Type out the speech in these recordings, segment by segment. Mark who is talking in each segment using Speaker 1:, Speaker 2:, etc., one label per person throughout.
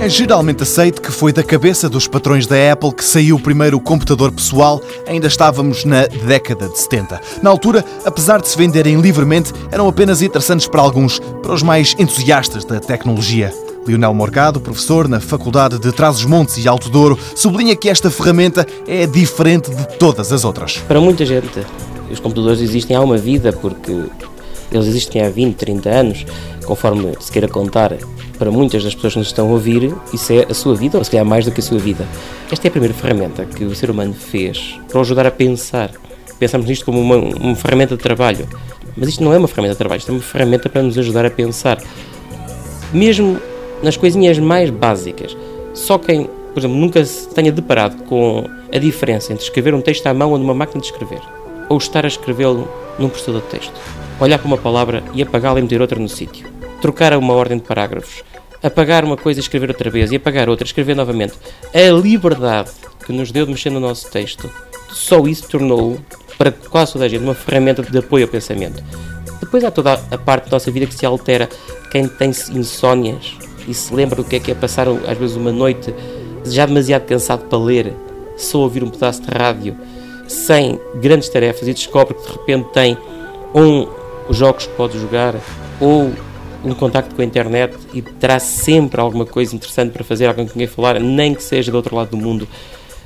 Speaker 1: É geralmente aceito que foi da cabeça dos patrões da Apple que saiu o primeiro computador pessoal, ainda estávamos na década de 70. Na altura, apesar de se venderem livremente, eram apenas interessantes para alguns, para os mais entusiastas da tecnologia. Lionel Morgado, professor na Faculdade de Trás-os-Montes e Alto Douro, sublinha que esta ferramenta é diferente de todas as outras.
Speaker 2: Para muita gente, os computadores existem há uma vida, porque eles existem há 20, 30 anos, conforme se queira contar, para muitas das pessoas que nos estão a ouvir, isso é a sua vida, ou se calhar mais do que a sua vida. Esta é a primeira ferramenta que o ser humano fez para o ajudar a pensar. Pensamos nisto como uma, uma ferramenta de trabalho, mas isto não é uma ferramenta de trabalho, isto é uma ferramenta para nos ajudar a pensar. Mesmo nas coisinhas mais básicas. Só quem, por exemplo, nunca se tenha deparado com a diferença entre escrever um texto à mão ou numa máquina de escrever, ou estar a escrevê-lo num processador de texto, olhar para uma palavra e apagá-la e meter outra no sítio, trocar uma ordem de parágrafos, apagar uma coisa e escrever outra vez, e apagar outra, escrever novamente. A liberdade que nos deu de mexer no nosso texto, só isso tornou, para quase toda a gente, uma ferramenta de apoio ao pensamento. Depois há toda a parte da nossa vida que se altera. Quem tem insónias e se lembra do que é que é passar às vezes uma noite já demasiado cansado para ler, só ouvir um pedaço de rádio, sem grandes tarefas e descobre que de repente tem um jogos que pode jogar ou um contacto com a internet e terá sempre alguma coisa interessante para fazer, alguém com quem falar, nem que seja do outro lado do mundo.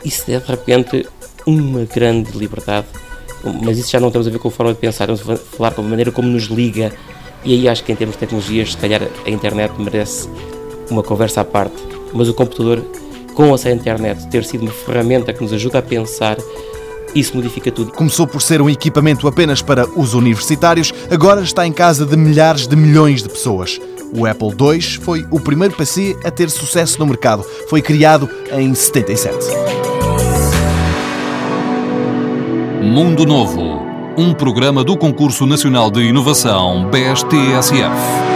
Speaker 2: Isso é de repente uma grande liberdade. Mas isso já não estamos a ver com a forma de pensar, estamos a falar com a maneira como nos liga. E aí acho que em termos de tecnologias, se calhar a internet merece uma conversa à parte. Mas o computador, com sem internet, ter sido uma ferramenta que nos ajuda a pensar isso modifica tudo.
Speaker 1: Começou por ser um equipamento apenas para os universitários, agora está em casa de milhares de milhões de pessoas. O Apple II foi o primeiro PC a ter sucesso no mercado. Foi criado em 77.
Speaker 3: Mundo Novo, um programa do Concurso Nacional de Inovação BSTSF.